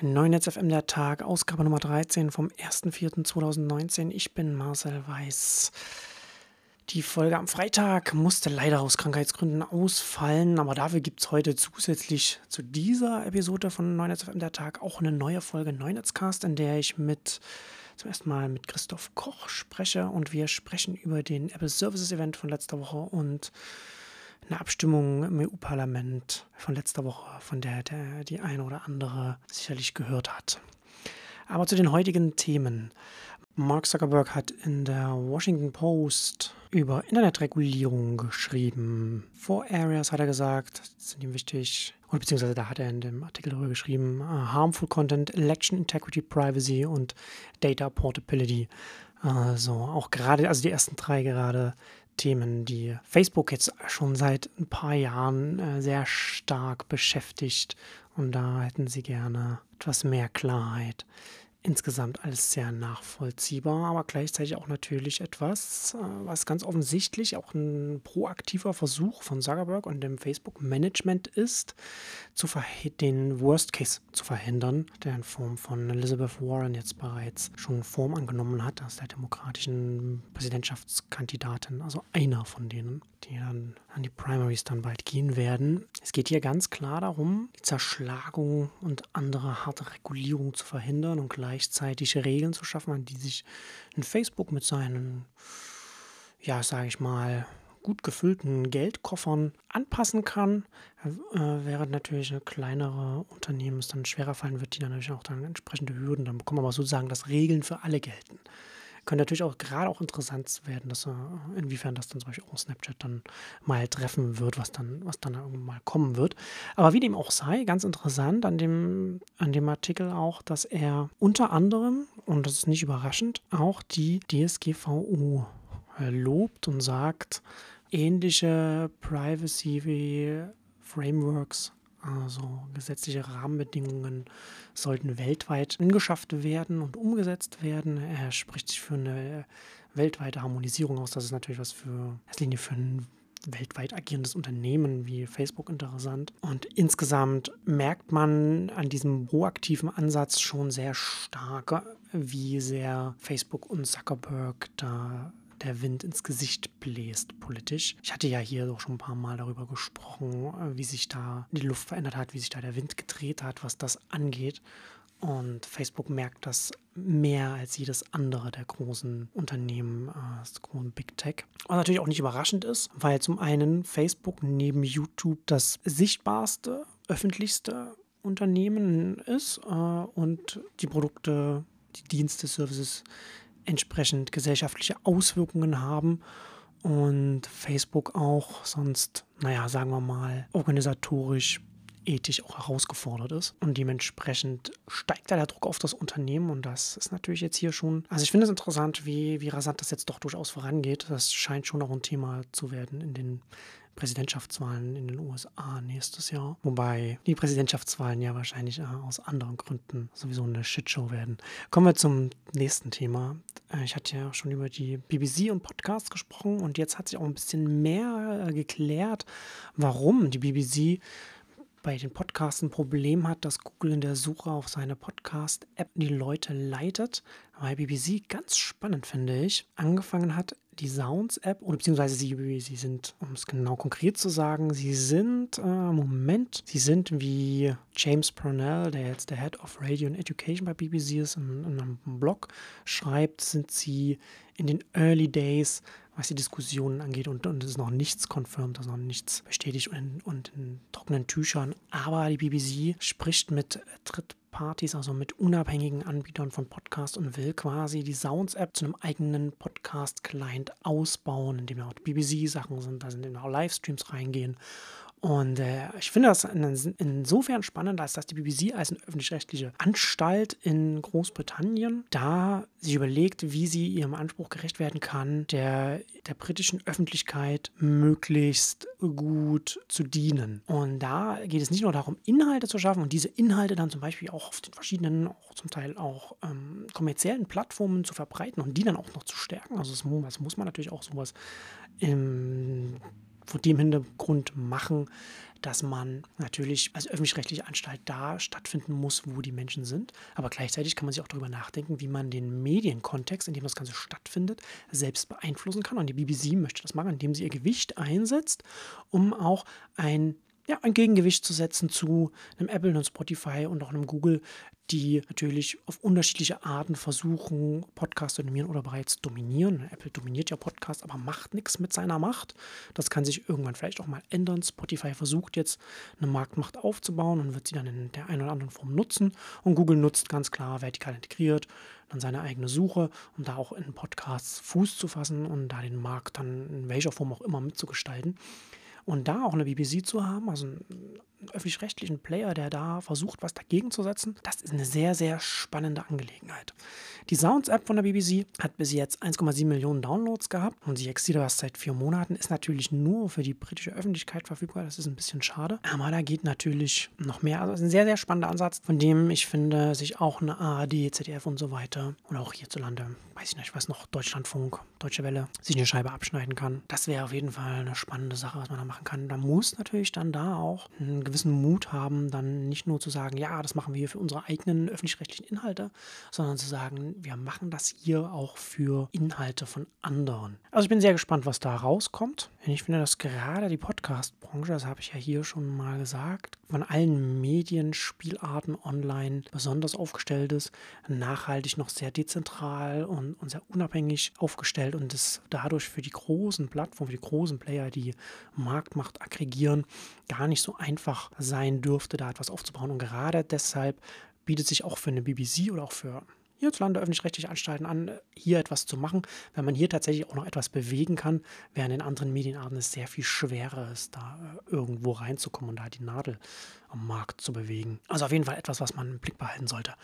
Neunetz FM der Tag, Ausgabe Nummer 13 vom 1.4.2019. Ich bin Marcel Weiß. Die Folge am Freitag musste leider aus Krankheitsgründen ausfallen, aber dafür gibt es heute zusätzlich zu dieser Episode von Neunetz FM der Tag auch eine neue Folge Neunetzcast, in der ich mit zum ersten Mal mit Christoph Koch spreche und wir sprechen über den Apple Services Event von letzter Woche und eine Abstimmung im EU-Parlament von letzter Woche, von der, der die eine oder andere sicherlich gehört hat. Aber zu den heutigen Themen. Mark Zuckerberg hat in der Washington Post über Internetregulierung geschrieben. Four Areas hat er gesagt, sind ihm wichtig. Und beziehungsweise da hat er in dem Artikel darüber geschrieben, uh, Harmful Content, Election Integrity, Privacy und Data Portability. Also auch gerade, also die ersten drei gerade Themen, die Facebook jetzt schon seit ein paar Jahren äh, sehr stark beschäftigt. Und da hätten sie gerne etwas mehr Klarheit insgesamt alles sehr nachvollziehbar, aber gleichzeitig auch natürlich etwas, äh, was ganz offensichtlich auch ein proaktiver Versuch von Zuckerberg und dem Facebook-Management ist, zu den Worst Case zu verhindern, der in Form von Elizabeth Warren jetzt bereits schon Form angenommen hat, als der demokratischen Präsidentschaftskandidatin, also einer von denen, die dann an die Primaries dann bald gehen werden. Es geht hier ganz klar darum, die Zerschlagung und andere harte Regulierung zu verhindern und gleichzeitig Regeln zu schaffen, an die sich ein Facebook mit seinen, ja, sage ich mal, gut gefüllten Geldkoffern anpassen kann, äh, während natürlich kleinere Unternehmen es dann schwerer fallen wird, die dann natürlich auch dann entsprechende Hürden dann bekommen, aber sozusagen, dass Regeln für alle gelten könnte natürlich auch gerade auch interessant werden, dass, inwiefern das dann zum Beispiel auch Snapchat dann mal treffen wird, was dann, was dann irgendwann mal kommen wird. Aber wie dem auch sei, ganz interessant an dem, an dem Artikel auch, dass er unter anderem, und das ist nicht überraschend, auch die DSGVO äh, lobt und sagt, ähnliche Privacy Frameworks also gesetzliche Rahmenbedingungen sollten weltweit angeschafft werden und umgesetzt werden. Er spricht sich für eine weltweite Harmonisierung aus. Das ist natürlich was für Linie für ein weltweit agierendes Unternehmen wie Facebook interessant. Und insgesamt merkt man an diesem proaktiven Ansatz schon sehr stark, wie sehr Facebook und Zuckerberg da der Wind ins Gesicht bläst politisch. Ich hatte ja hier doch schon ein paar Mal darüber gesprochen, äh, wie sich da die Luft verändert hat, wie sich da der Wind gedreht hat, was das angeht. Und Facebook merkt das mehr als jedes andere der großen Unternehmen, äh, des großen Big Tech. Was natürlich auch nicht überraschend ist, weil zum einen Facebook neben YouTube das sichtbarste, öffentlichste Unternehmen ist äh, und die Produkte, die Dienste, Services entsprechend gesellschaftliche Auswirkungen haben und Facebook auch sonst, naja, sagen wir mal, organisatorisch, ethisch auch herausgefordert ist. Und dementsprechend steigt da der Druck auf das Unternehmen und das ist natürlich jetzt hier schon, also ich finde es interessant, wie, wie rasant das jetzt doch durchaus vorangeht. Das scheint schon auch ein Thema zu werden in den Präsidentschaftswahlen in den USA nächstes Jahr. Wobei die Präsidentschaftswahlen ja wahrscheinlich äh, aus anderen Gründen sowieso eine Shitshow werden. Kommen wir zum nächsten Thema. Äh, ich hatte ja schon über die BBC und Podcasts gesprochen und jetzt hat sich auch ein bisschen mehr äh, geklärt, warum die BBC bei den Podcasts ein Problem hat, dass Google in der Suche auf seine Podcast-App die Leute leitet. Weil BBC ganz spannend, finde ich, angefangen hat, die Sounds-App, oder beziehungsweise sie, sie sind, um es genau konkret zu sagen, sie sind, äh, Moment, sie sind wie James Purnell, der jetzt der Head of Radio and Education bei BBC ist, in, in einem Blog schreibt, sind sie in den Early Days, was die Diskussionen angeht, und, und es ist noch nichts confirmed, also noch nichts bestätigt und, und in trockenen Tüchern. Aber die BBC spricht mit Dritt Partys, also mit unabhängigen Anbietern von Podcasts und will quasi die Sounds-App zu einem eigenen Podcast-Client ausbauen, in dem auch BBC-Sachen sind, da sind eben auch Livestreams reingehen und äh, ich finde das insofern spannend, als dass die BBC als eine öffentlich-rechtliche Anstalt in Großbritannien da sich überlegt, wie sie ihrem Anspruch gerecht werden kann, der, der britischen Öffentlichkeit möglichst gut zu dienen. Und da geht es nicht nur darum, Inhalte zu schaffen und diese Inhalte dann zum Beispiel auch auf den verschiedenen, auch zum Teil auch ähm, kommerziellen Plattformen zu verbreiten und die dann auch noch zu stärken. Also es, das muss man natürlich auch sowas im vor dem Hintergrund machen, dass man natürlich als öffentlich-rechtliche Anstalt da stattfinden muss, wo die Menschen sind. Aber gleichzeitig kann man sich auch darüber nachdenken, wie man den Medienkontext, in dem das Ganze stattfindet, selbst beeinflussen kann. Und die BBC möchte das machen, indem sie ihr Gewicht einsetzt, um auch ein ja, ein Gegengewicht zu setzen zu einem Apple, einem Spotify und auch einem Google, die natürlich auf unterschiedliche Arten versuchen, Podcasts zu dominieren oder bereits dominieren. Apple dominiert ja Podcasts, aber macht nichts mit seiner Macht. Das kann sich irgendwann vielleicht auch mal ändern. Spotify versucht jetzt eine Marktmacht aufzubauen und wird sie dann in der einen oder anderen Form nutzen. Und Google nutzt ganz klar vertikal integriert dann seine eigene Suche, um da auch in Podcasts Fuß zu fassen und da den Markt dann in welcher Form auch immer mitzugestalten. Und da auch eine BBC zu haben, also einen öffentlich-rechtlichen Player, der da versucht, was dagegen zu setzen, das ist eine sehr, sehr spannende Angelegenheit. Die Sounds-App von der BBC hat bis jetzt 1,7 Millionen Downloads gehabt und sie existiert erst seit vier Monaten, ist natürlich nur für die britische Öffentlichkeit verfügbar. Das ist ein bisschen schade. Aber da geht natürlich noch mehr. Also ein sehr, sehr spannender Ansatz, von dem ich finde, sich auch eine ARD, ZDF und so weiter oder auch hierzulande, weiß ich nicht, ich weiß noch, Deutschlandfunk, Deutsche Welle, sich eine Scheibe abschneiden kann. Das wäre auf jeden Fall eine spannende Sache, was man da machen kann. Da muss natürlich dann da auch einen gewissen Mut haben, dann nicht nur zu sagen, ja, das machen wir hier für unsere eigenen öffentlich-rechtlichen Inhalte, sondern zu sagen, wir machen das hier auch für Inhalte von anderen. Also ich bin sehr gespannt, was da rauskommt. Ich finde, dass gerade die Podcast-Branche, das habe ich ja hier schon mal gesagt, von allen Medien, Spielarten online besonders aufgestellt ist, nachhaltig noch sehr dezentral und, und sehr unabhängig aufgestellt und es dadurch für die großen Plattformen, für die großen Player, die Marktmacht aggregieren, gar nicht so einfach sein dürfte, da etwas aufzubauen. Und gerade deshalb bietet sich auch für eine BBC oder auch für hierzulande öffentlich-rechtliche Anstalten an, hier etwas zu machen, weil man hier tatsächlich auch noch etwas bewegen kann, während in anderen Medienarten es sehr viel schwerer ist, da äh, irgendwo reinzukommen und da die Nadel am Markt zu bewegen. Also auf jeden Fall etwas, was man im Blick behalten sollte.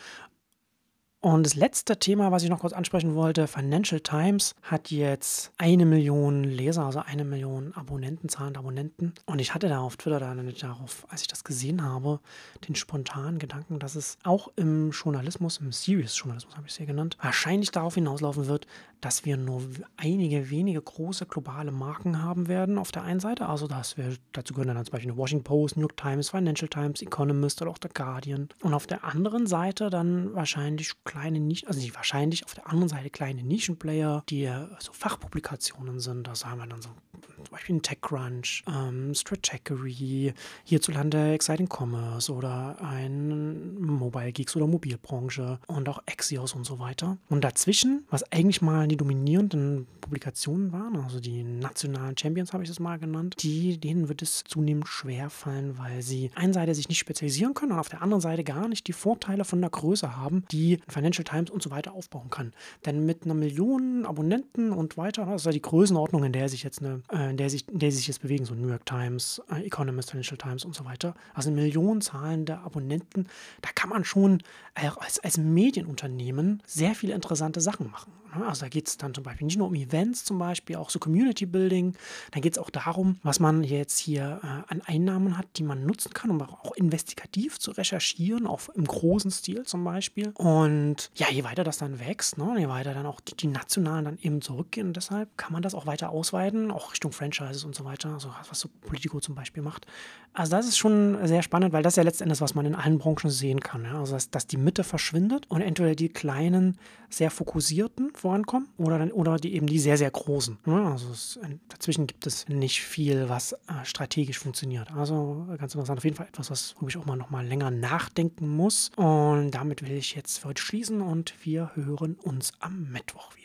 Und das letzte Thema, was ich noch kurz ansprechen wollte, Financial Times hat jetzt eine Million Leser, also eine Million Abonnenten, zahlende Abonnenten. Und ich hatte da auf Twitter dann darauf, als ich das gesehen habe, den spontanen Gedanken, dass es auch im Journalismus, im Serious-Journalismus habe ich es hier genannt, wahrscheinlich darauf hinauslaufen wird, dass wir nur einige wenige große globale Marken haben werden auf der einen Seite. Also dass wir, dazu gehören dann zum Beispiel eine Washington Post, New York Times, Financial Times, Economist oder auch der Guardian. Und auf der anderen Seite dann wahrscheinlich kleine Nischen, also nicht wahrscheinlich, auf der anderen Seite kleine Nischenplayer, die so Fachpublikationen sind. Da sagen wir dann so zum Beispiel ein TechCrunch, ähm, Stratechery, hierzulande Exciting Commerce oder ein Mobile Geeks oder Mobilbranche und auch Axios und so weiter. Und dazwischen, was eigentlich mal die dominierenden Publikationen waren, also die nationalen Champions habe ich das mal genannt, die, denen wird es zunehmend schwer fallen, weil sie einseitig sich nicht spezialisieren können und auf der anderen Seite gar nicht die Vorteile von der Größe haben, die Financial Times und so weiter aufbauen kann. Denn mit einer Million Abonnenten und weiter, das ist ja die Größenordnung, in der sich jetzt eine, in der sich, in der sich jetzt bewegen, so New York Times, äh, Economist, Financial Times und so weiter. Also Millionen zahlende Abonnenten, da kann man schon als, als Medienunternehmen sehr viele interessante Sachen machen. Also da geht es dann zum Beispiel nicht nur um Events, zum Beispiel auch so Community Building. Dann geht es auch darum, was man jetzt hier äh, an Einnahmen hat, die man nutzen kann, um auch investigativ zu recherchieren, auch im großen Stil zum Beispiel. Und ja, je weiter das dann wächst, ne, je weiter dann auch die, die Nationalen dann eben zurückgehen. Und deshalb kann man das auch weiter ausweiten, auch Richtung Franchises und so weiter, also was so Politico zum Beispiel macht. Also das ist schon sehr spannend, weil das ist ja letztendlich, was man in allen Branchen sehen kann. Ja? Also dass, dass die Mitte verschwindet und entweder die kleinen, sehr fokussierten vorankommen oder, dann, oder die eben die sehr, sehr großen. Ja? Also es, dazwischen gibt es nicht viel, was äh, strategisch funktioniert. Also ganz interessant, auf jeden Fall etwas, was ich auch mal noch mal länger nachdenken muss. Und damit will ich jetzt für heute schließen und wir hören uns am Mittwoch wieder.